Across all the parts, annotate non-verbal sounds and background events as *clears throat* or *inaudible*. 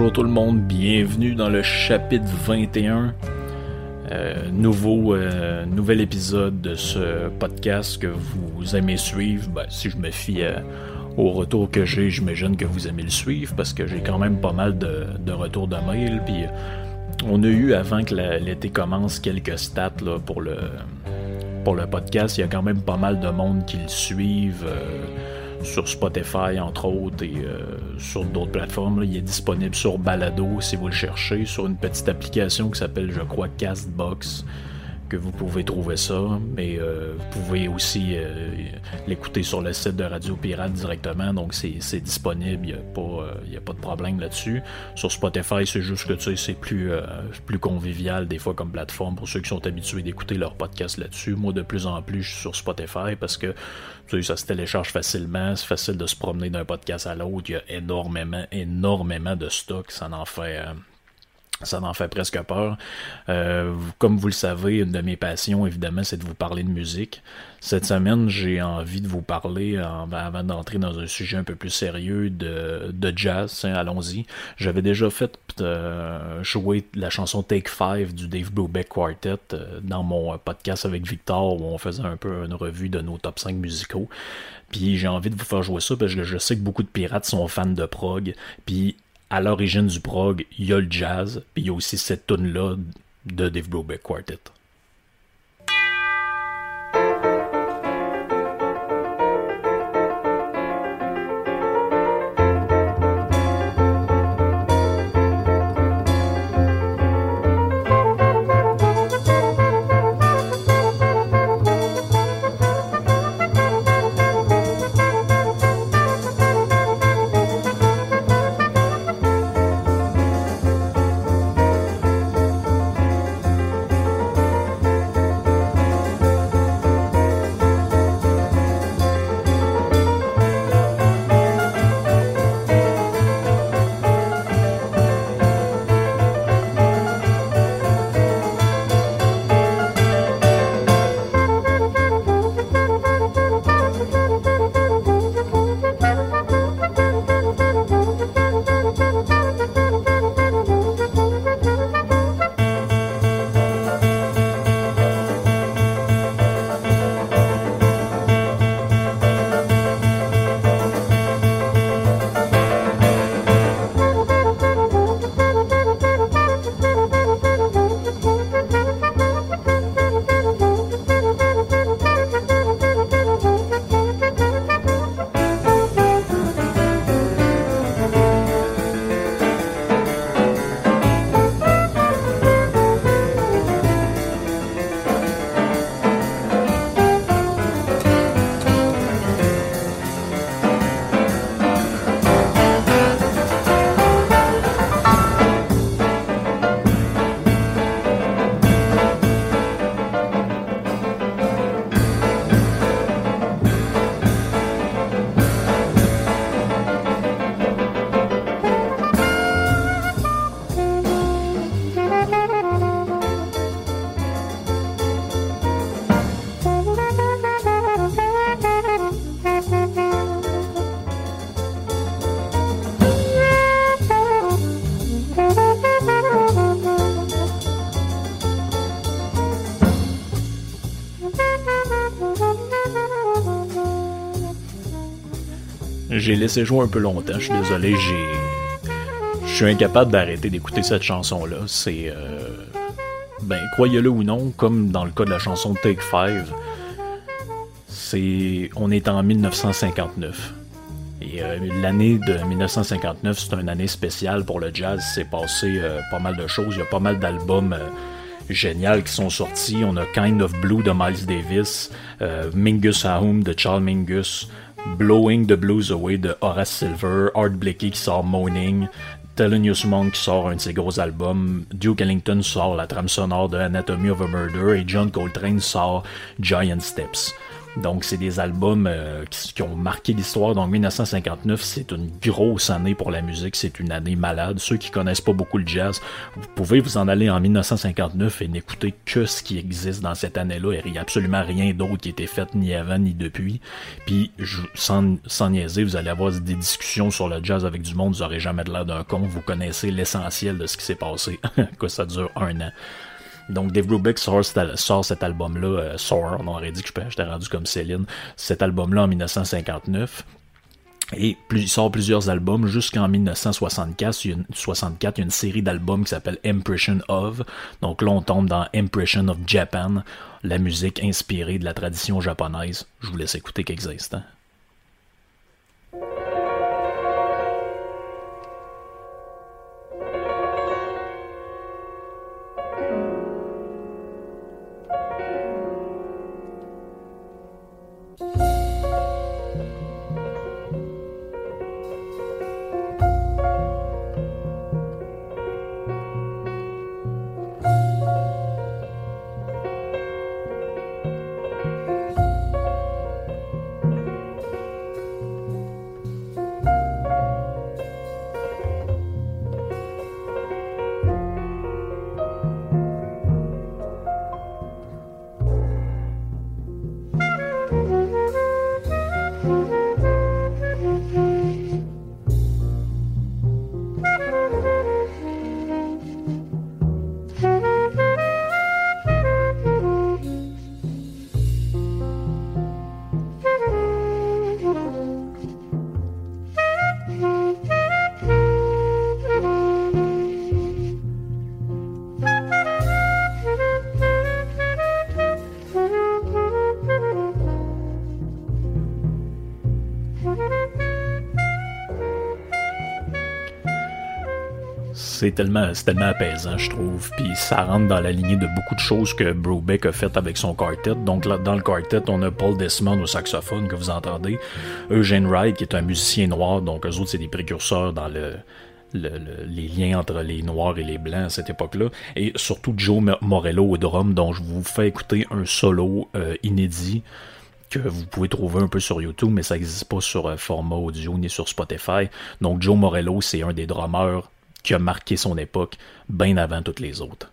bonjour tout le monde, bienvenue dans le chapitre 21. Euh, nouveau, euh, nouvel épisode de ce podcast que vous aimez suivre. Ben, si je me fie euh, au retour que j'ai, j'imagine que vous aimez le suivre parce que j'ai quand même pas mal de, retours de mails. Puis on a eu avant que l'été commence quelques stats là, pour, le, pour le podcast. Il y a quand même pas mal de monde qui le suivent sur Spotify entre autres et euh, sur d'autres plateformes. Il est disponible sur Balado si vous le cherchez, sur une petite application qui s'appelle, je crois, Castbox que vous pouvez trouver ça, mais euh, vous pouvez aussi euh, l'écouter sur le site de Radio Pirate directement, donc c'est disponible, il n'y a, pas, a pas de problème là-dessus. Sur Spotify, c'est juste que tu sais, c'est plus, plus convivial des fois comme plateforme pour ceux qui sont habitués d'écouter leur podcast là-dessus. Moi, de plus en plus, je suis sur Spotify parce que tu sais, ça se télécharge facilement, c'est facile de se promener d'un podcast à l'autre, il y a énormément, énormément de stock, ça en fait... Ça en fait presque peur. Euh, comme vous le savez, une de mes passions, évidemment, c'est de vous parler de musique. Cette semaine, j'ai envie de vous parler, avant d'entrer dans un sujet un peu plus sérieux, de, de jazz. Hein, allons-y. J'avais déjà fait euh, jouer la chanson Take Five du Dave Brubeck Quartet euh, dans mon podcast avec Victor, où on faisait un peu une revue de nos top 5 musicaux. Puis j'ai envie de vous faire jouer ça, parce que je sais que beaucoup de pirates sont fans de prog. Puis à l'origine du prog, il y a le jazz, puis il y a aussi cette tune-là de Dave Brubeck Quartet. J'ai laissé jouer un peu longtemps, je suis désolé, j'ai. Je suis incapable d'arrêter d'écouter cette chanson-là. C'est. Euh, ben, croyez-le ou non, comme dans le cas de la chanson Take Five, c'est. On est en 1959. Et euh, l'année de 1959, c'est une année spéciale pour le jazz. C'est passé euh, pas mal de choses. Il y a pas mal d'albums géniaux qui sont sortis. On a Kind of Blue de Miles Davis, Mingus Home de Charles Mingus, Blowing the Blues Away de Horace Silver, Art Blakey qui sort Moaning, Thelonious Monk qui sort un de ses gros albums, Duke Ellington sort la trame sonore de Anatomy of a Murder et John Coltrane sort Giant Steps. Donc, c'est des albums euh, qui, ont marqué l'histoire. Donc, 1959, c'est une grosse année pour la musique. C'est une année malade. Ceux qui connaissent pas beaucoup le jazz, vous pouvez vous en aller en 1959 et n'écouter que ce qui existe dans cette année-là. Il n'y a absolument rien d'autre qui a été fait ni avant ni depuis. Puis, sans, sans niaiser, vous allez avoir des discussions sur le jazz avec du monde. Vous n'aurez jamais de l'air d'un con. Vous connaissez l'essentiel de ce qui s'est passé. *laughs* que ça dure un an. Donc Dave Brubeck sort, cet album-là, euh, on aurait dit que j'étais rendu comme Céline, cet album-là en 1959. Et il sort plusieurs albums jusqu'en 1964. Il y, a une, 64, il y a une série d'albums qui s'appelle Impression of. Donc là, on tombe dans Impression of Japan, la musique inspirée de la tradition japonaise. Je vous laisse écouter quelques instants. C'est tellement, apaisant, je trouve. Puis ça rentre dans la lignée de beaucoup de choses que Brobeck a fait avec son quartet. Donc là, dans le quartet, on a Paul Desmond au saxophone que vous entendez, Eugene Wright qui est un musicien noir. Donc eux autres, c'est des précurseurs dans le, les liens entre les noirs et les blancs à cette époque-là, et surtout Joe Morello au drum, dont je vous fais écouter un solo euh, inédit que vous pouvez trouver un peu sur YouTube, mais ça n'existe pas sur euh, format audio ni sur Spotify. Donc Joe Morello, c'est un des drummers qui a marqué son époque bien avant toutes les autres.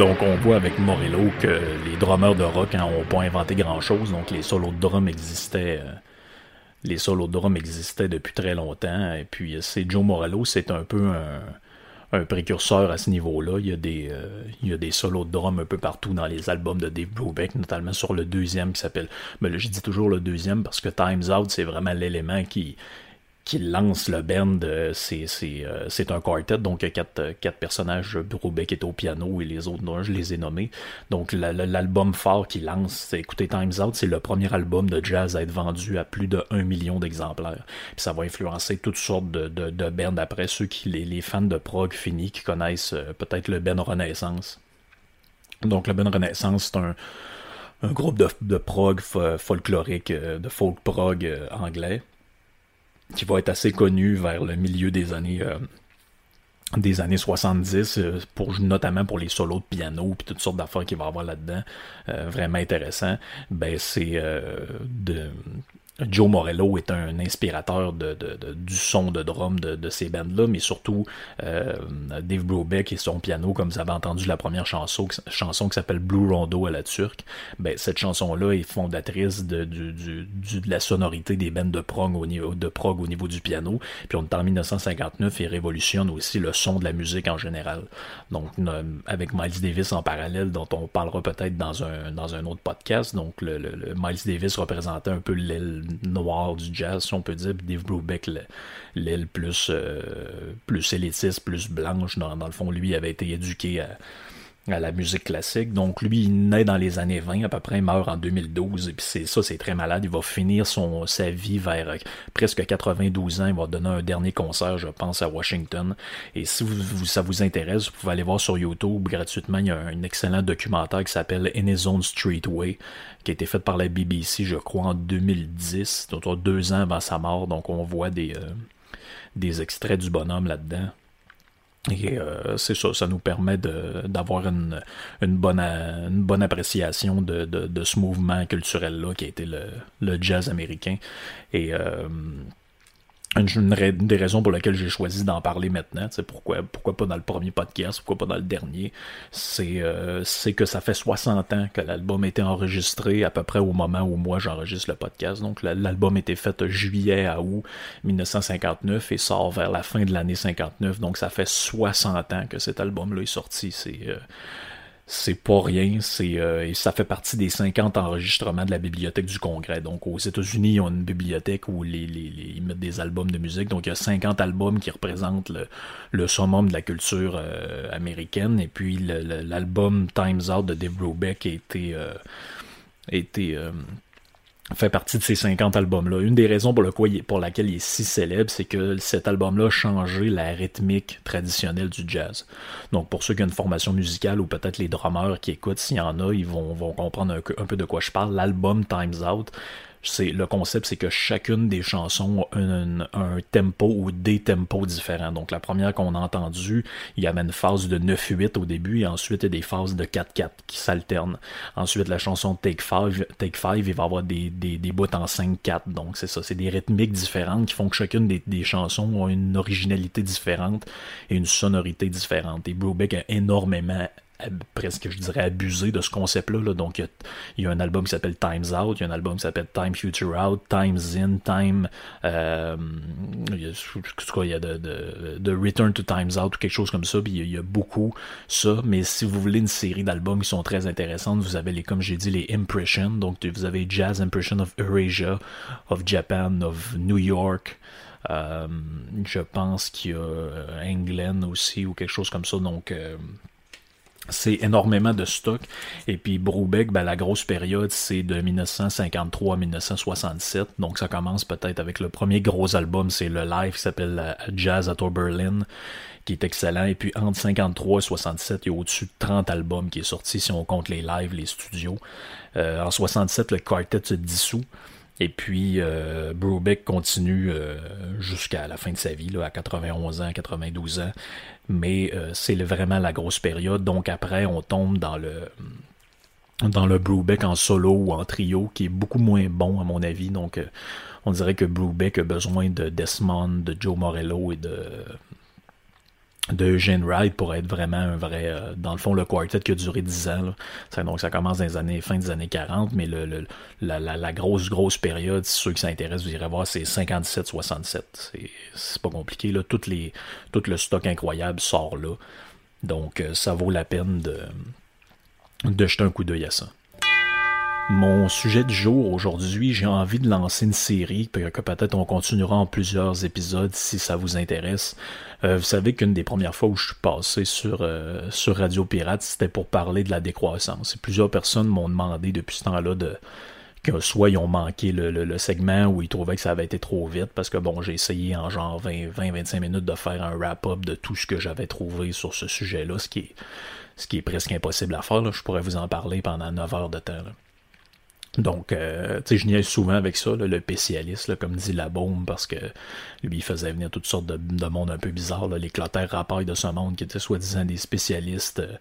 Donc on voit avec Morello que les drummers de rock n'ont hein, pas inventé grand-chose, donc les solos de drum existaient. Euh, les solos de drum existaient depuis très longtemps. Et puis c'est Joe Morello, c'est un peu un, précurseur à ce niveau-là. Il y a des euh, il y a des solos de drum un peu partout dans les albums de Dave Brubeck, notamment sur le deuxième qui s'appelle. Mais là, je dis toujours le deuxième parce que Times Out, c'est vraiment l'élément qui qui lance le band, euh, euh, c'est un quartet, donc quatre, euh, quatre personnages. Brubeck est au piano et les autres, non, je les ai nommés. Donc l'album fort qui lance, écoutez Times Out, c'est le premier album de jazz à être vendu à plus de 1 million d'exemplaires. Puis ça va influencer toutes sortes de, de, bands après, ceux qui, les, fans de prog finis qui connaissent peut-être le band Renaissance. Donc le band Renaissance, c'est un, un groupe de, de prog folklorique, de folk prog anglais qui va être assez connu vers le milieu des années des années 70, pour, notamment pour les solos de piano puis toutes sortes d'affaires qu'il va avoir là-dedans, vraiment intéressant, ben c'est de Joe Morello est un inspirateur du son de drum de, ces bandes-là, mais surtout euh, Dave Brubeck et son piano, comme vous avez entendu la première chanson, chanson qui s'appelle Blue Rondo à la turque. Ben, cette chanson-là est fondatrice de, la sonorité des bandes de prog au niveau, du piano. Puis on est en 1959 et révolutionne aussi le son de la musique en général. Donc avec Miles Davis en parallèle, dont on parlera peut-être dans un, autre podcast. Donc le, le Miles Davis représentait un peu l'aile noir du jazz, si on peut dire, Dave Brubeck, l'aile plus, euh, plus élitiste, plus blanche. Dans, dans, le fond, lui avait été éduqué à, à la musique classique. Donc lui, il naît dans les années 20 à peu près, il meurt en 2012 et puis c'est ça, c'est très malade. Il va finir son sa vie vers euh, presque 92 ans. Il va donner un dernier concert, je pense, à Washington. Et si ça vous intéresse, vous pouvez aller voir sur YouTube gratuitement. Il y a un, excellent documentaire qui s'appelle In Streetway qui a été fait par la BBC, je crois, en 2010, donc deux ans avant sa mort. Donc on voit des euh, des extraits du bonhomme là-dedans. Et euh, c'est ça, ça nous permet d'avoir une, une, bonne, une bonne appréciation de, de, ce mouvement culturel-là qui a été le, le jazz américain. Euh, une, des raisons pour lesquelles j'ai choisi d'en parler maintenant, c'est pourquoi pourquoi pas dans le premier podcast, pourquoi pas dans le dernier, c'est euh, que ça fait 60 ans que l'album été enregistré à peu près au moment où moi j'enregistre le podcast. Donc l'album été fait juillet à août 1959 et sort vers la fin de l'année 59. Donc ça fait 60 ans que cet album-là est sorti. C'est euh, c'est pas rien, c'est euh, ça fait partie des 50 enregistrements de la bibliothèque du Congrès. Donc aux États-Unis, ils ont une bibliothèque où les, les, ils mettent des albums de musique. Donc il y a 50 albums qui représentent le, le summum de la culture euh, américaine. Et puis l'album Times Out de Dave Brubeck a été, euh, a été fait partie de ces 50 albums-là. Une des raisons pour, le laquelle il est si célèbre, c'est que cet album-là a changé la rythmique traditionnelle du jazz. Donc pour ceux qui ont une formation musicale ou peut-être les drummers qui écoutent, s'il y en a, ils vont, vont comprendre un, un peu de quoi je parle. L'album Times Out c'est le concept, c'est que chacune des chansons a un, tempo ou des tempos différents. Donc la première qu'on a entendue, il y avait une phase de 9-8 au début et ensuite il y a des phases de 4-4 qui s'alternent. Ensuite la chanson Take 5, Take Five, il va avoir des, des, des bouts en 5-4. Donc c'est ça, c'est des rythmiques différentes qui font que chacune des, des, chansons a une originalité différente et une sonorité différente. Et Brubeck a énormément presque, je dirais, abusé de ce concept-là. Donc, il y, a, un album qui s'appelle Times Out, il y a un album qui s'appelle Time Future Out, Times In, Time. Euh, il y a, y de, Return to Times Out ou quelque chose comme ça. Puis il y, a, beaucoup ça. Mais si vous voulez une série d'albums qui sont très intéressantes, vous avez les, comme j'ai dit, les Impressions. Donc, vous avez Jazz Impression of Eurasia, of Japan, of New York. Euh, je pense qu'il y a England aussi ou quelque chose comme ça. Donc, euh, c'est énormément de stock. Et puis Brubeck, ben, la grosse période, c'est de 1953 à 1967. Donc ça commence peut-être avec le premier gros album, c'est le live qui s'appelle euh, Jazz at Oberlin, qui est excellent. Et puis entre 53 et 67, il y a au-dessus de 30 albums qui est sorti si on compte les lives, les studios. Euh, en 67, le quartet se dissout. Et puis, euh, Brubeck continue euh, jusqu'à la fin de sa vie, là, à 91 ans, 92 ans. Mais euh, c'est vraiment la grosse période. Donc après, on tombe dans le dans le Brubeck en solo ou en trio, qui est beaucoup moins bon à mon avis. Donc, euh, on dirait que Brubeck a besoin de Desmond, de Joe Morello et de de Eugene Wright pour être vraiment un vrai euh, dans le fond le quartet qui a duré 10 ans donc ça commence dans les années fin des années 40 mais la, grosse grosse période si ceux qui s'intéressent vous irez voir c'est 57 67 c'est pas compliqué là. Toutes les tout le stock incroyable sort là. Donc euh, ça vaut la peine de de jeter un coup d'œil à ça mon sujet du jour aujourd'hui, j'ai envie de lancer une série que peut-être on continuera en plusieurs épisodes si ça vous intéresse. Euh, vous savez qu'une des premières fois où je suis passé sur, euh, sur Radio Pirate, c'était pour parler de la décroissance. Plusieurs personnes m'ont demandé depuis ce temps-là de que soit ils ont manqué le, le, segment ou ils trouvaient que ça avait été trop vite parce que bon j'ai essayé en genre 20-25 minutes de faire un wrap-up de tout ce que j'avais trouvé sur ce sujet-là, ce qui est ce qui est presque impossible à faire. Je pourrais vous en parler pendant 9 heures de temps. Donc, euh, tu sais, je niaise souvent avec ça, le spécialiste, comme dit la parce que lui, il faisait venir toutes sortes de, de monde un peu bizarre, les clotaires rapailles de ce monde, qui étaient soi-disant des spécialistes euh,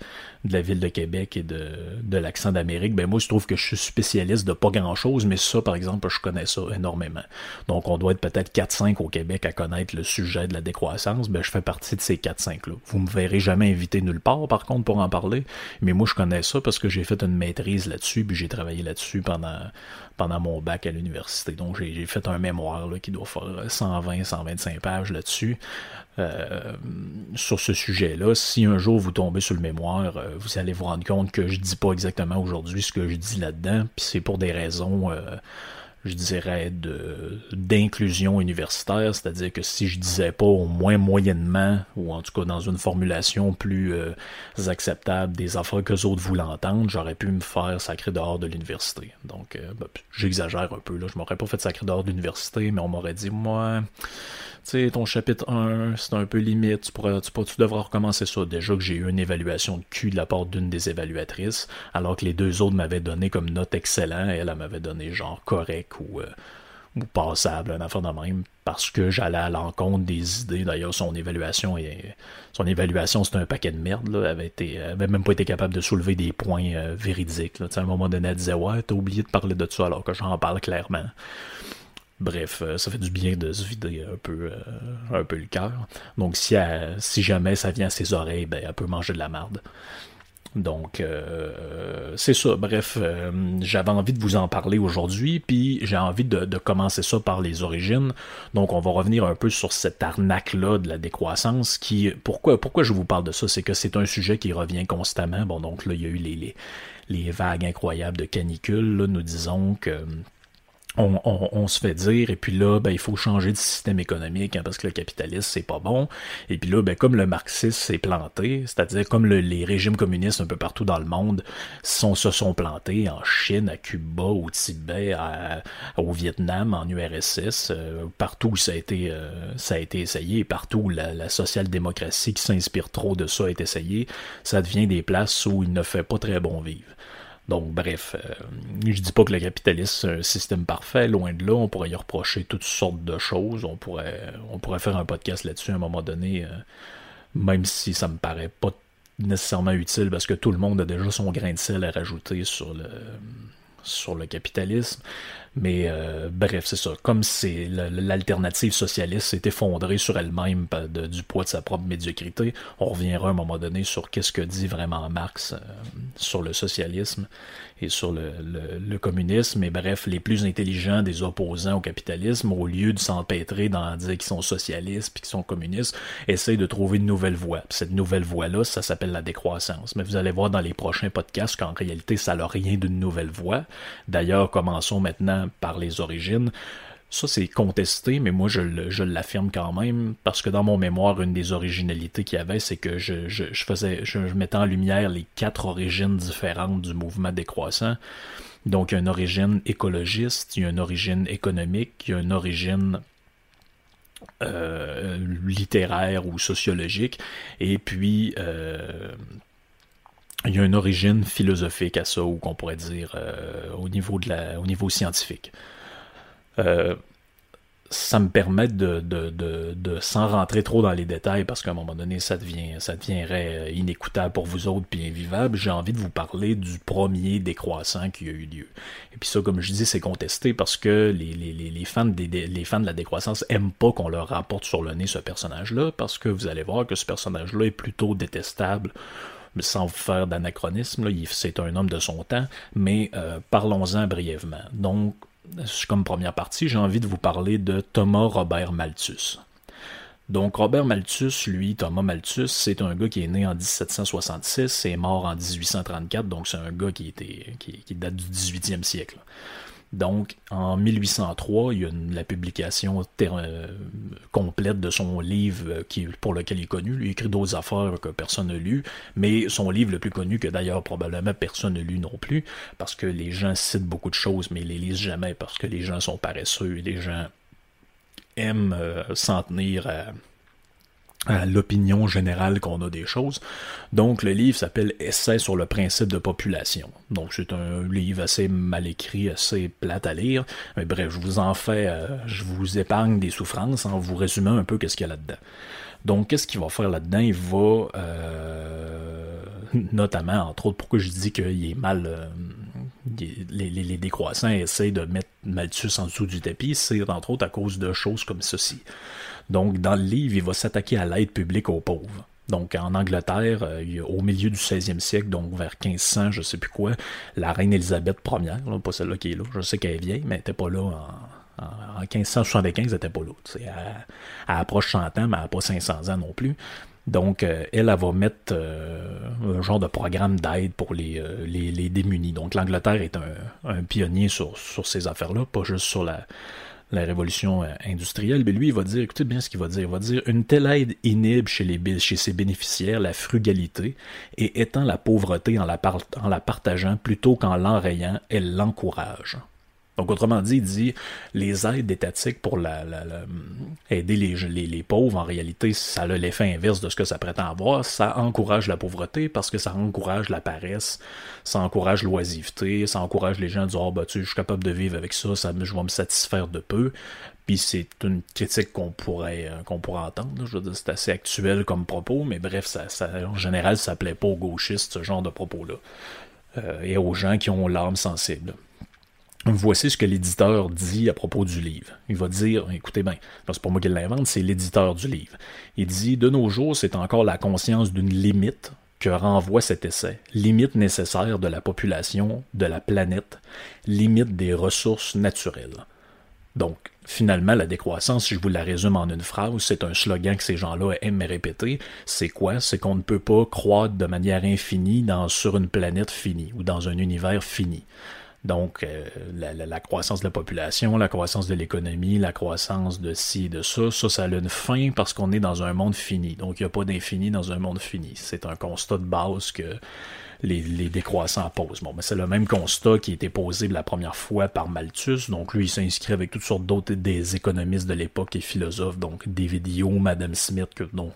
de la ville de Québec et de, de l'accent d'Amérique. Ben moi, je trouve que je suis spécialiste de pas grand-chose, mais ça, par exemple, je connais ça énormément. Donc, on doit être peut-être 4-5 au Québec à connaître le sujet de la décroissance. Ben, je fais partie de ces 4-5-là. Vous me verrez jamais invité nulle part, par contre, pour en parler, mais moi, je connais ça parce que j'ai fait une maîtrise là-dessus, puis j'ai travaillé là-dessus pendant pendant, mon bac à l'université. Donc j'ai fait un mémoire là, qui doit faire 120, 125 pages là-dessus. Euh, sur ce sujet-là, si un jour vous tombez sur le mémoire, euh, vous allez vous rendre compte que je dis pas exactement aujourd'hui ce que je dis là-dedans, puis c'est pour des raisons euh, je dirais, de d'inclusion universitaire, c'est-à-dire que si je disais pas au moins moyennement, ou en tout cas dans une formulation plus euh, acceptable des affaires que les autres voulaient entendre, j'aurais pu me faire sacrer dehors de l'université. Donc, euh, ben, j'exagère un peu, là. Je m'aurais pas fait sacrer dehors de l'université, mais on m'aurait dit, moi, ton chapitre 1, c'est un peu limite, tu, pourrais, tu, tu devras recommencer ça. Déjà que j'ai eu une évaluation de cul de la part d'une des évaluatrices, alors que les deux autres m'avaient donné comme note excellent, et elle, m'avait donné genre correct ou, euh, ou passable, un de même, parce que j'allais à l'encontre des idées. D'ailleurs, son évaluation, son évaluation, c'était un paquet de merde. Elle avait, été, même pas été capable de soulever des points euh, véridiques. Là. À un moment donné, elle disait Ouais, t'as oublié de parler de ça alors que j'en parle clairement. Bref, euh, ça fait du bien de se vider un peu, euh, un peu le cœur. Donc, si, si jamais ça vient à ses oreilles, ben, elle peut manger de la merde. Donc, euh, c'est ça. Bref, j'avais envie de vous en parler aujourd'hui, puis j'ai envie de, commencer ça par les origines. Donc, on va revenir un peu sur cette arnaque-là de la décroissance. Qui, pourquoi, pourquoi je vous parle de ça? C'est que c'est un sujet qui revient constamment. Bon, donc là, il y a eu les, les, vagues incroyables de canicule. Là, nous disons que on, se fait dire, et puis là, ben, il faut changer de système économique hein, parce que le capitalisme, c'est pas bon. Et puis là, ben, comme le marxisme s'est planté, c'est-à-dire comme les régimes communistes un peu partout dans le monde sont, se sont plantés en Chine, à Cuba, au Tibet, au Vietnam, en URSS, euh, partout où ça a été, euh, ça a été essayé, partout où la, la social-démocratie qui s'inspire trop de ça est essayée, ça devient des places où il ne fait pas très bon vivre. Donc, bref, euh, je dis pas que le capitalisme c'est un système parfait, loin de là, on pourrait y reprocher toutes sortes de choses, on pourrait, faire un podcast là-dessus à un moment donné, euh, même si ça me paraît pas nécessairement utile parce que tout le monde a déjà son grain de sel à rajouter sur le capitalisme. Mais euh, bref, c'est ça. Comme c'est l'alternative socialiste s'est effondrée sur elle-même du poids de sa propre médiocrité, on reviendra à un moment donné sur qu'est-ce que dit vraiment Marx sur le socialisme et sur le, le, communisme. Et bref, les plus intelligents des opposants au capitalisme, au lieu de s'empêtrer dans dire qu'ils sont socialistes puis qu'ils sont communistes, essayent de trouver une nouvelle voie. cette nouvelle voie-là, ça s'appelle la décroissance. Mais vous allez voir dans les prochains podcasts qu'en réalité, ça n'a rien d'une nouvelle voie. D'ailleurs, commençons maintenant par les origines. Ça, c'est contesté, mais moi, je, l'affirme quand même, parce que dans mon mémoire, une des originalités qu'il y avait, c'est que je, faisais, je, mettais en lumière les quatre origines différentes du mouvement décroissant. Donc, il y a une origine écologiste, il y a une origine économique, il y a une origine euh, littéraire ou sociologique, et puis euh, il y a une origine philosophique à ça, ou qu'on pourrait dire euh, au, niveau scientifique. Euh, ça me permet de, de, sans rentrer trop dans les détails, parce qu'à un moment donné, ça, devient, deviendrait inécoutable pour vous autres, puis invivable, j'ai envie de vous parler du premier décroissant qui a eu lieu. Et puis ça, comme je dis, c'est contesté parce que les, les, fans les fans de la décroissance aiment pas qu'on leur rapporte sur le nez ce personnage-là, parce que vous allez voir que ce personnage-là est plutôt détestable sans vous faire d'anachronisme, c'est un homme de son temps, mais euh, parlons-en brièvement. Donc, comme première partie, j'ai envie de vous parler de Thomas Robert Malthus. Donc Robert Malthus, lui, Thomas Malthus, c'est un gars qui est né en 1766 et mort en 1834, donc c'est un gars qui, date du 18e siècle. Donc, en 1803, il y a la publication euh, complète de son livre euh, pour lequel il est connu. Il écrit d'autres affaires que personne n'a lu, mais son livre le plus connu, que d'ailleurs probablement personne n'a lu non plus, parce que les gens citent beaucoup de choses, mais ils les lisent jamais parce que les gens sont paresseux et les gens aiment euh, s'en tenir à l'opinion générale qu'on a des choses. Donc le livre s'appelle Essai sur le principe de population. Donc c'est un livre assez mal écrit, assez plate à lire. Mais bref, je vous en fais, euh, je vous épargne des souffrances en vous résumant un peu qu'est-ce qu'il y a là-dedans. Donc qu'est-ce qu'il va faire là-dedans? Il va euh, notamment, entre autres, pourquoi je dis qu'il est mal... Euh, les, les, décroissants essayent de mettre Malthus en dessous du tapis, c'est entre autres à cause de choses comme ceci. Donc, dans le livre, il va s'attaquer à l'aide publique aux pauvres. Donc, en Angleterre, euh, au milieu du 16e siècle, donc vers 1500, je sais plus quoi, la reine Élisabeth Ier, pas celle-là qui est là, je sais qu'elle est vieille, mais elle n'était pas là en, en, 1575, elle n'était pas là. Elle, elle, approche 100 ans, mais elle n'a pas 500 ans non plus. Donc, euh, elle, elle, va mettre euh, un genre de programme d'aide pour les, les, démunis. Donc, l'Angleterre est un, un, pionnier sur, sur ces affaires-là, pas juste sur la, la révolution euh, industrielle, mais lui, il va dire, écoutez bien ce qu'il va dire, il va dire, une telle aide inhibe chez, les, chez ses bénéficiaires la frugalité et étend la pauvreté en la, en la partageant plutôt qu'en l'enrayant, elle l'encourage. Donc, autrement dit, il dit les aides étatiques pour aider les, pauvres, en réalité, ça a l'effet inverse de ce que ça prétend avoir. Ça encourage la pauvreté parce que ça encourage la paresse, ça encourage l'oisiveté, ça encourage les gens à dire oh, bah, tu, je suis capable de vivre avec ça, ça je vais me satisfaire de peu. Puis c'est une critique qu'on pourrait, euh, qu'on pourrait entendre. Je veux dire, c'est assez actuel comme propos, mais bref, en général, ça plaît pas aux gauchistes, ce genre de propos-là. Euh, et aux gens qui ont l'âme sensible. Voici ce que l'éditeur dit à propos du livre. Il va dire, écoutez bien, c'est pas moi qui l'invente, c'est l'éditeur du livre. Il dit, de nos jours, c'est encore la conscience d'une limite que renvoie cet essai. Limite nécessaire de la population, de la planète, limite des ressources naturelles. Donc, finalement, la décroissance, si je vous la résume en une phrase, c'est un slogan que ces gens-là aiment répéter. C'est quoi? C'est qu'on ne peut pas croître de manière infinie dans, sur une planète finie ou dans un univers fini. Donc, euh, la, croissance de la population, la croissance de l'économie, la croissance de ci et de ça, ça, ça a une fin parce qu'on est dans un monde fini. Donc, il n'y a pas d'infini dans un monde fini. C'est un constat de base que les, décroissants posent. Bon, mais c'est le même constat qui a été posé la première fois par Malthus. Donc, lui, il s'inscrit avec toutes sortes d'autres des économistes de l'époque et philosophes. Donc, David Hume, Madame Smith, que donc,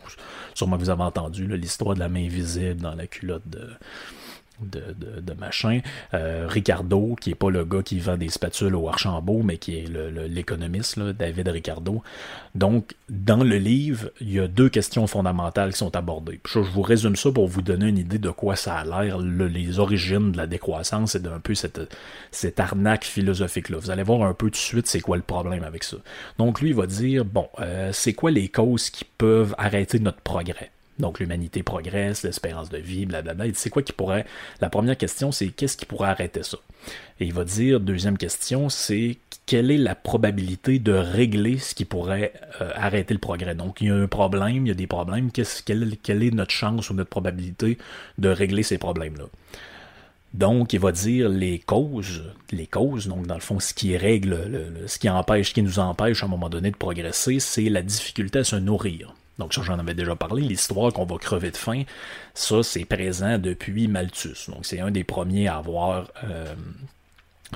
sûrement vous avez entendu, l'histoire de la main visible dans la culotte de de, machin. Euh, Ricardo, qui est pas le gars qui vend des spatules au Archambault, mais qui est l'économiste, David Ricardo. Donc, dans le livre, il y a deux questions fondamentales qui sont abordées. je, vous résume ça pour vous donner une idée de quoi ça a l'air, les origines de la décroissance et d'un peu cette, cette arnaque philosophique-là. Vous allez voir un peu tout de suite c'est quoi le problème avec ça. Donc, lui, il va dire, bon, euh, c'est quoi les causes qui peuvent arrêter notre progrès? Donc l'humanité progresse, l'espérance de vie, blablabla. Il c'est quoi qui pourrait. La première question, c'est qu'est-ce qui pourrait arrêter ça? Et il va dire, deuxième question, c'est quelle est la probabilité de régler ce qui pourrait euh, arrêter le progrès? Donc il y a un problème, il y a des problèmes. quelle, quelle, est notre chance ou notre probabilité de régler ces problèmes-là? Donc, il va dire les causes, les causes, donc dans le fond, ce qui règle, ce qui empêche, ce qui nous empêche à un moment donné de progresser, c'est la difficulté à se nourrir. Donc ça, j'en avais déjà parlé, l'histoire qu'on va crever de faim, ça, c'est présent depuis Malthus. Donc c'est un des premiers à avoir euh,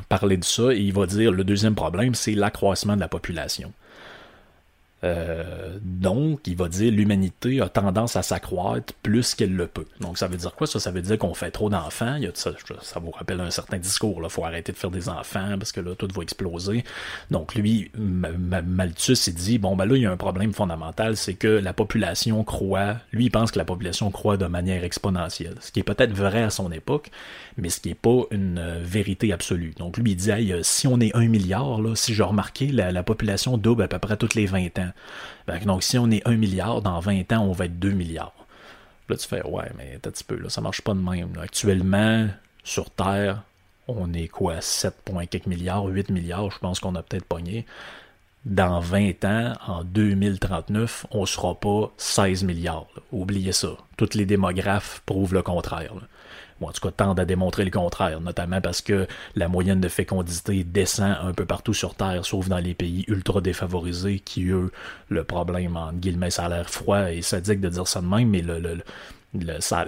parlé de ça. Et il va dire, le deuxième problème, c'est l'accroissement de la population. Euh, donc, il va dire l'humanité a tendance à s'accroître plus qu'elle le peut. Donc, ça veut dire quoi ça? Ça veut dire qu'on fait trop d'enfants. Ça, vous rappelle un certain discours. Il faut arrêter de faire des enfants parce que là, tout va exploser. Donc, lui, Malthus, il dit bon, ben là, il y a un problème fondamental, c'est que la population croît. Lui, il pense que la population croît de manière exponentielle. Ce qui est peut-être vrai à son époque, mais ce qui n'est pas une euh, vérité absolue. Donc, lui, il dit si on est un milliard, si j'ai remarqué, la, la population double à peu près toutes les 20 ans donc, si on est 1 milliard, dans 20 ans, on va être 2 milliards. Là, tu fais, ouais, mais un petit peu, là, ça marche pas de même. Actuellement, sur Terre, on est quoi, 7, quelques milliards, 8 milliards, je pense qu'on a peut-être pogné. Dans 20 ans, en 2039, on sera pas 16 milliards. Oubliez ça. Toutes les démographes prouvent le contraire. ou en tout cas tendent à démontrer le contraire, notamment parce que la moyenne de fécondité descend un peu partout sur Terre, sauf dans les pays ultra défavorisés qui, eux, le problème, en guillemets, ça a l'air froid et sadique de dire ça de même, mais le, le, ça,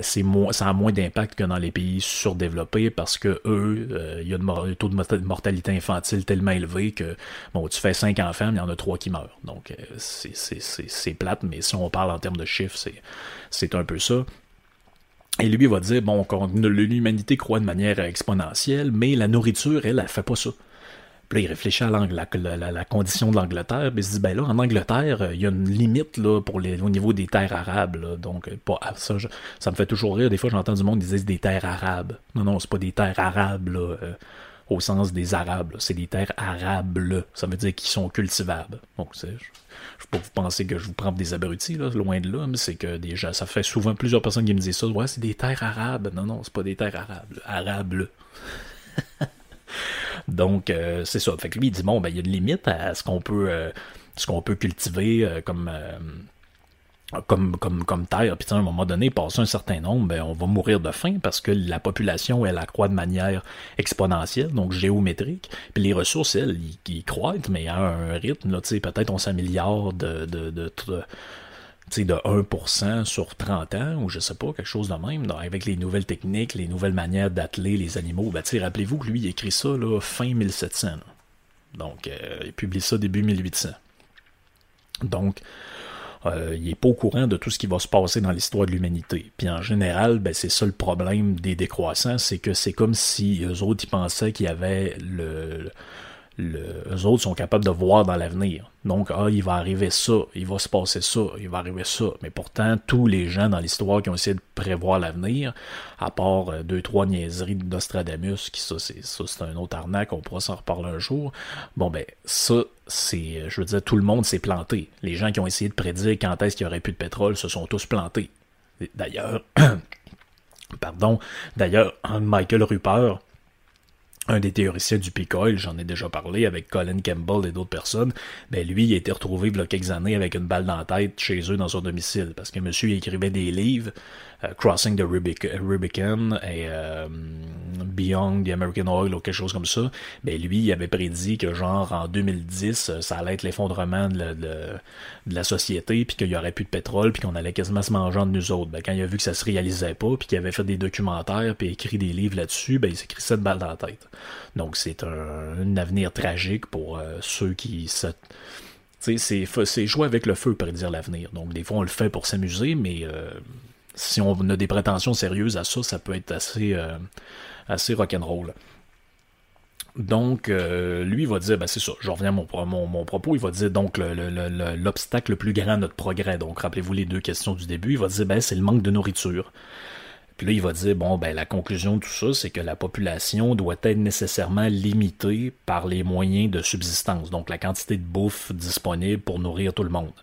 a moins d'impact que dans les pays surdéveloppés parce que eux, euh, il y a un taux de mortalité infantile tellement élevé que bon, tu fais cinq enfants, mais il y en a trois qui meurent. Donc euh, c'est plate, mais si on parle en termes de chiffres, c'est un peu ça. Et lui va dire, bon, l'humanité croît de manière exponentielle, mais la nourriture, elle, elle fait pas ça. Puis là, il réfléchit à la, condition de l'Angleterre, il se dit, ben là, en Angleterre, il y a une limite là, pour les, au niveau des terres arabes. donc, pas ah, ça, ça me fait toujours rire. Des fois, j'entends du monde qui disent des terres arabes. Non, non, c'est pas des terres arabes, là, euh, au sens des arabes. C'est des terres arables. Ça veut dire qu'ils sont cultivables. Donc, c'est... Je pas vous penser que je vous prends des abrutis, là, loin de là, mais c'est que déjà, ça fait souvent plusieurs personnes qui me disent ça. Ouais, c'est des terres arabes. Non, non, c'est pas des terres arabes. Arables. *laughs* Donc, euh, c'est ça. Fait que lui, il dit, bon, ben, il y a une limite à ce qu'on peut, euh, ce qu'on peut cultiver euh, comme comme, comme, comme terre, puis à un moment donné, passé un certain nombre, ben, on va mourir de faim parce que la population, elle accroît de manière exponentielle, donc géométrique, puis les ressources, elles, ils, croîtent, mais à un rythme, peut-être on s'améliore de, de, de, de de 1% sur 30 ans, ou je sais pas, quelque chose de même, avec les nouvelles techniques, les nouvelles manières d'atteler les animaux. Ben, rappelez-vous que lui, il écrit ça là, fin 1700. Donc, euh, il publie ça début 1800. Donc, euh, il n'est pas au courant de tout ce qui va se passer dans l'histoire de l'humanité. Puis en général, ben, c'est ça le problème des décroissants, c'est que c'est comme si eux autres, ils pensaient qu'il y avait le le, eux autres sont capables de voir dans l'avenir. Donc, ah, il va arriver ça, il va se passer ça, il va arriver ça. Mais pourtant, tous les gens dans l'histoire qui ont essayé de prévoir l'avenir, à part euh, deux, trois niaiseries de qui ça, c'est ça, c'est un autre arnaque, on pourra s'en reparler un jour. Bon, ben, ça, c'est, je veux dire, tout le monde s'est planté. Les gens qui ont essayé de prédire quand est-ce qu'il y aurait plus de pétrole se sont tous plantés. D'ailleurs, *clears throat* pardon, d'ailleurs, Michael Rupert, un des théoriciens du peak j'en ai déjà parlé avec Colin Campbell et d'autres personnes, ben lui, il a été retrouvé il y a quelques années avec une balle dans la tête chez eux dans son domicile, parce que monsieur il écrivait des livres, euh, Crossing the Rubicon et euh, Beyond the American Oil ou quelque chose comme ça, ben lui, il avait prédit que genre en 2010, euh, ça allait être l'effondrement de, la société, puis qu'il y aurait plus de pétrole, puis qu'on allait quasiment se manger entre nous autres. Ben, quand il a vu que ça se réalisait pas, puis qu'il avait fait des documentaires, puis écrit des livres là-dessus, ben il s'est écrit cette balle dans la tête. Donc c'est un, avenir tragique pour ceux qui se c'est jouer avec le feu, prédire l'avenir. Donc, des fois, on le fait pour s'amuser, mais si on a des prétentions sérieuses à ça, ça peut être assez, euh, assez rock'n'roll. Donc, euh, lui, il va dire, ben c'est ça, je reviens à mon, mon, propos, il va dire donc l'obstacle le, plus grand à notre progrès. Donc, rappelez-vous les deux questions du début, il va dire, ben c'est le manque de nourriture. Puis là, il va dire, bon, ben la conclusion de tout ça, c'est que la population doit être nécessairement limitée par les moyens de subsistance, donc la quantité de bouffe disponible pour nourrir tout le monde.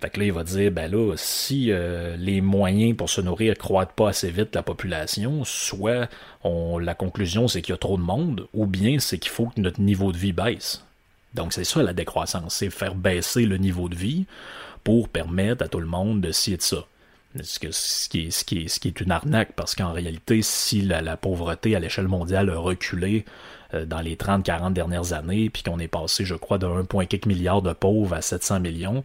Fait que là, il va dire, ben là, si euh, les moyens pour se nourrir croîtent pas assez vite la population, soit on, la conclusion c'est qu'il y a trop de monde, ou bien c'est qu'il faut que notre niveau de vie baisse. Donc c'est ça la décroissance, c'est faire baisser le niveau de vie pour permettre à tout le monde de ci et de ça. Ce, qui est, une arnaque, parce qu'en réalité, si la, pauvreté à l'échelle mondiale a reculé euh, dans les 30-40 dernières années, puis qu'on est passé, je crois, de 1,4 milliard de pauvres à 700 millions,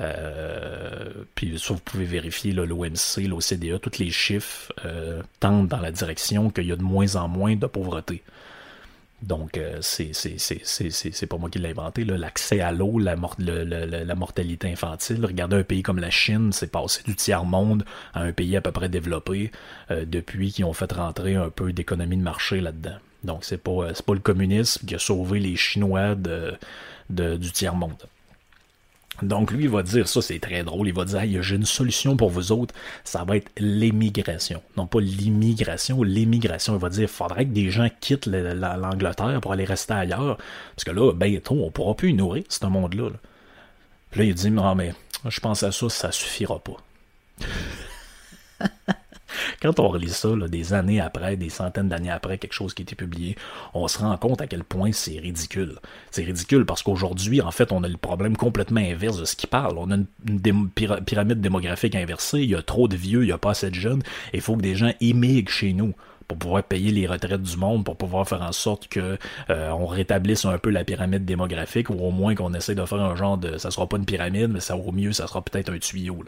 euh, puis ça, vous pouvez vérifier l'OMC, l'OCDE, tous les chiffres euh, tendent dans la direction qu'il y a de moins en moins de pauvreté. Donc, euh, c'est pas moi qui l'ai inventé. L'accès à l'eau, la, la, mortalité infantile. Regardez un pays comme la Chine, c'est passé du tiers-monde à un pays à peu près développé euh, depuis qu'ils ont fait rentrer un peu d'économie de marché là-dedans. Donc, c'est pas, pas le communisme qui a sauvé les Chinois de, du tiers-monde. Donc lui, il va dire, ça c'est très drôle, il va dire, j'ai une solution pour vous autres, ça va être l'émigration. Non pas l'immigration, l'émigration. Il va dire, il faudrait que des gens quittent l'Angleterre pour aller rester ailleurs, parce que là, bientôt, on pourra plus nourrir ce monde-là. Puis là, il dit, non mais, je pense à ça, ça suffira pas. *laughs* quand on relit ça, des années après, des centaines d'années après, quelque chose qui a été publié, on se rend compte à quel point c'est ridicule. C'est ridicule parce qu'aujourd'hui, en fait, on a le problème complètement inverse de ce qu'il parle. On a une, pyramide démographique inversée, il y a trop de vieux, il n'y a pas assez de jeunes, il faut que des gens émigrent chez nous pour pouvoir payer les retraites du monde, pour pouvoir faire en sorte que euh, on rétablisse un peu la pyramide démographique, ou au moins qu'on essaie de faire un genre de, ça sera pas une pyramide, mais ça au mieux, ça sera peut-être un tuyau.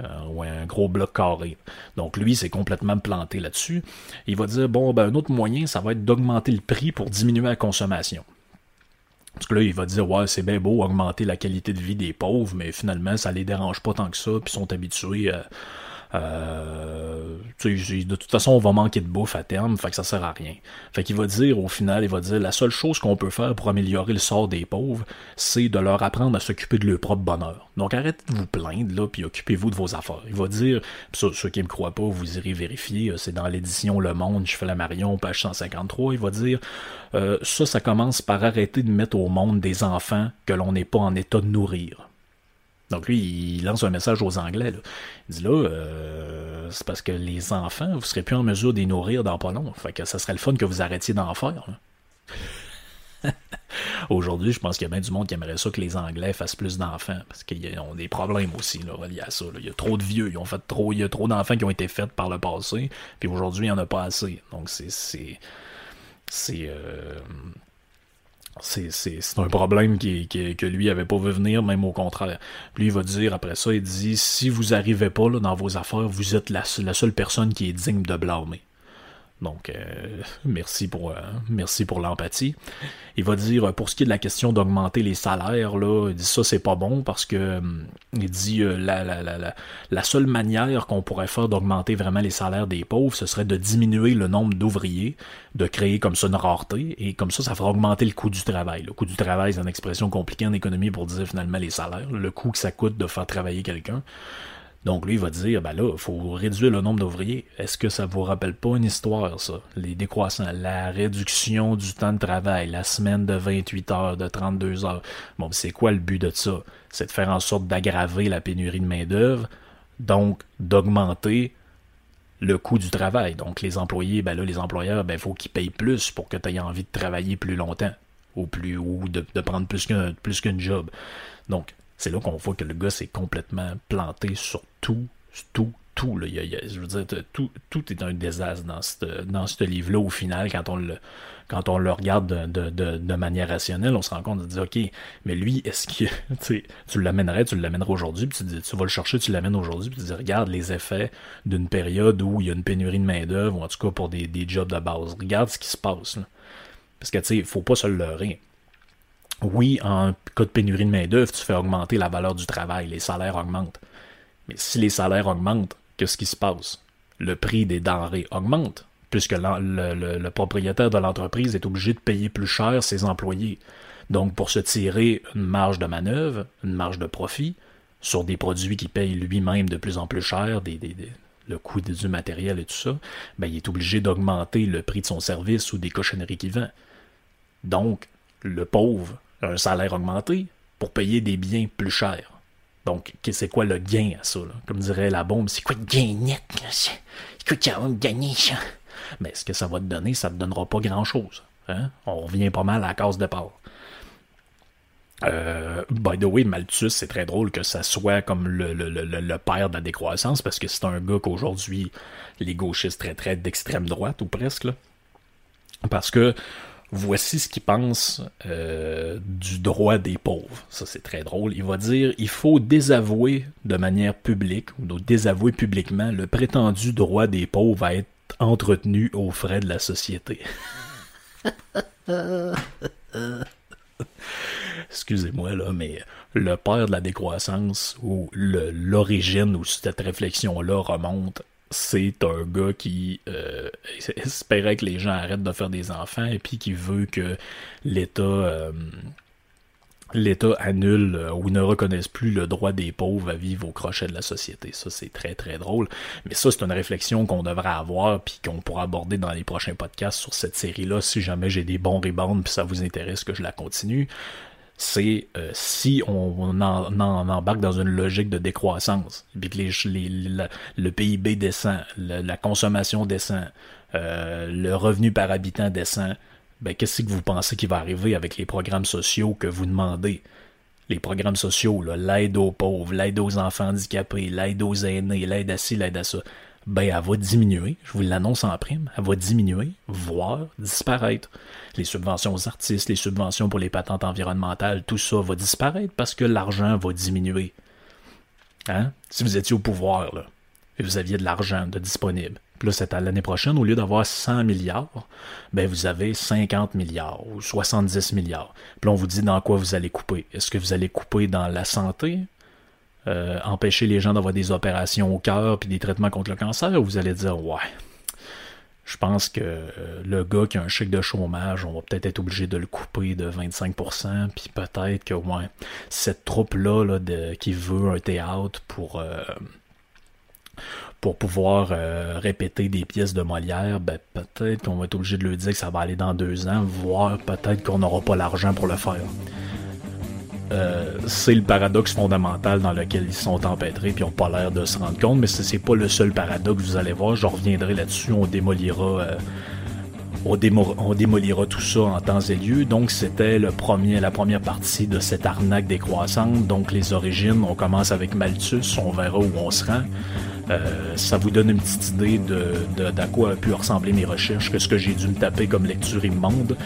Euh, ou un gros bloc carré. Donc lui, c'est complètement planté là-dessus. Il va dire, bon, ben, un autre moyen, ça va être d'augmenter le prix pour diminuer la consommation. Parce que là, il va dire, ouais, c'est bien beau augmenter la qualité de vie des pauvres, mais finalement, ça les dérange pas tant que ça, puis sont habitués de toute façon, on va manquer de bouffe à terme, fait que ça sert à rien. Fait qu'il va dire, au final, il va dire, la seule chose qu'on peut faire pour améliorer le sort des pauvres, c'est de leur apprendre à s'occuper de leur propre bonheur. Donc arrêtez de vous plaindre, là, puis occupez-vous de vos affaires. Il va dire, ceux, qui me croient pas, vous irez vérifier, euh, c'est dans l'édition Le Monde, je fais la Marion, page 153, il va dire, euh, ça, ça commence par arrêter de mettre au monde des enfants que l'on n'est pas en état de nourrir. Donc lui, il lance un message aux Anglais. Il dit là, euh, c'est parce que les enfants, vous serez plus en mesure de les nourrir dans pas long. Fait que ça serait le fun que vous arrêtiez d'en faire. *laughs* Aujourd'hui, je pense qu'il y a bien du monde qui aimerait ça que les Anglais fassent plus d'enfants, parce qu'ils ont des problèmes aussi là, reliés à ça. Il y a trop de vieux, ils ont fait trop, il y a trop d'enfants qui ont été faits par le passé, puis aujourd'hui, il n'y en a pas assez. Donc c'est c'est euh, c'est un problème qui, que lui avait pas vu venir, même au contraire. Lui, il va dire après ça, il dit si vous arrivez pas là, dans vos affaires, vous êtes la seule personne qui est digne de blâmer. Donc, euh, merci pour, euh, merci pour l'empathie. Il va dire, pour ce qui est de la question d'augmenter les salaires, là, il dit ça, c'est pas bon parce que, hum, il dit, euh, la, la, seule manière qu'on pourrait faire d'augmenter vraiment les salaires des pauvres, ce serait de diminuer le nombre d'ouvriers, de créer comme ça une rareté, et comme ça, ça fera augmenter le coût du travail. Le coût du travail, c'est une expression compliquée en économie pour dire finalement les salaires, le coût que ça coûte de faire travailler quelqu'un. Donc lui, il va dire, ben là, il faut réduire le nombre d'ouvriers. Est-ce que ça vous rappelle pas une histoire, ça? Les décroissants, la réduction du temps de travail, la semaine de 28 heures, de 32 heures. Bon, c'est quoi le but de ça? C'est de faire en sorte d'aggraver la pénurie de main-d'œuvre, donc d'augmenter le coût du travail. Donc les employés, ben là, les employeurs, ben, il faut qu'ils payent plus pour que tu aies envie de travailler plus longtemps ou plus ou de, prendre plus qu'un plus qu'une job. Donc, c'est là qu'on voit que le gars s'est complètement planté sur tout, tout, tout. Là. je veux dire, tout, est un désastre dans ce livre-là. Au final, quand on le, regarde de, manière rationnelle, on se rend compte de dire, OK, mais lui, est-ce que *laughs* tu l'amènerais, tu l'amènerais aujourd'hui, puis tu, tu vas le chercher, tu l'amènes aujourd'hui, puis tu dis, regarde les effets d'une période où il y a une pénurie de main-d'œuvre, ou en tout cas pour des, des jobs de base. Regarde ce qui se passe. Parce que, tu sais, il faut pas se leurrer oui, en cas de pénurie de main-d'œuvre, tu fais augmenter la valeur du travail, les salaires augmentent. Mais si les salaires augmentent, qu'est-ce qui se passe? Le prix des denrées augmente, puisque le, propriétaire de l'entreprise est obligé de payer plus cher ses employés. Donc, pour se tirer une marge de manœuvre, une marge de profit, sur des produits qui payent lui-même de plus en plus cher, le coût du matériel et tout ça, ben, il est obligé d'augmenter le prix de son service ou des cochonneries qu'il vend. Donc, le pauvre un salaire augmenté pour payer des biens plus chers. Donc, c'est quoi le gain à ça? Comme dirait la bombe, c'est quoi le gain net? C'est quoi tu vas gagner ça? Mais ce que ça va te donner, ça ne te donnera pas grand-chose. Hein? On revient pas mal à la case de départ. Euh, by the way, Malthus, c'est très drôle que ça soit comme le, le, père de la décroissance, parce que c'est un gars qu'aujourd'hui, les gauchistes traiteraient d'extrême droite, ou presque. Parce que voici ce qu'il pense euh, du droit des pauvres. Ça, c'est très drôle. Il va dire il faut désavouer de manière publique, ou désavouer publiquement, le prétendu droit des pauvres à être entretenu aux frais de la société. *laughs* Excusez-moi, là, mais le père de la décroissance, ou l'origine où cette réflexion-là remonte c'est un gars qui euh, espérait que les gens arrêtent de faire des enfants et puis qui veut que l'État euh, annule euh, ou ne reconnaisse plus le droit des pauvres à vivre au crochet de la société. Ça, c'est très, très drôle. Mais ça, c'est une réflexion qu'on devrait avoir puis qu'on pourra aborder dans les prochains podcasts sur cette série-là si jamais j'ai des bons rebounds puis ça vous intéresse que je la continue. C'est euh, si on, en, embarque dans une logique de décroissance, puis que le PIB descend, la consommation descend, euh, le revenu par habitant descend, ben qu'est-ce que vous pensez qui va arriver avec les programmes sociaux que vous demandez? Les programmes sociaux, l'aide aux pauvres, l'aide aux enfants handicapés, l'aide aux aînés, l'aide à ci, l'aide à ça ben elle va diminuer, je vous l'annonce en prime, elle va diminuer, voire disparaître. Les subventions aux artistes, les subventions pour les patentes environnementales, tout ça va disparaître parce que l'argent va diminuer. Hein? Si vous étiez au pouvoir, là, et vous aviez de l'argent disponible, puis là, c'est à l'année prochaine, au lieu d'avoir 100 milliards, ben vous avez 50 milliards ou 70 milliards. Puis là, on vous dit dans quoi vous allez couper. Est-ce que vous allez couper dans la santé? Euh, empêcher les gens d'avoir des opérations au cœur puis des traitements contre le cancer, vous allez dire ouais. Je pense que euh, le gars qui a un chèque de chômage, on va peut-être être obligé de le couper de 25%, puis peut-être que ouais, cette troupe-là là, qui veut un théâtre pour, euh, pour pouvoir répéter des pièces de Molière, ben, peut-être qu'on va être obligé de lui dire que ça va aller dans deux ans, voire peut-être qu'on n'aura pas l'argent pour le faire. Euh, c'est le paradoxe fondamental dans lequel ils sont empêtrés puis n'ont pas l'air de se rendre compte, mais ce n'est pas le seul paradoxe, vous allez voir, je reviendrai là-dessus, on démolira euh, on, démolira tout ça en temps et lieu. Donc c'était le premier, la première partie de cette arnaque décroissante. Donc les origines, on commence avec Malthus, on verra où on se rend. Euh, ça vous donne une petite idée de, d'à quoi a pu ressembler mes recherches, que ce que j'ai dû me taper comme lecture immonde.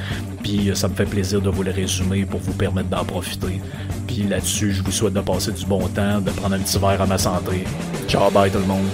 Puis euh, ça me fait plaisir de vous le résumer pour vous permettre d'en profiter. Puis là-dessus, je vous souhaite de passer du bon temps, de prendre un petit verre à ma santé. Ciao, bye tout le monde.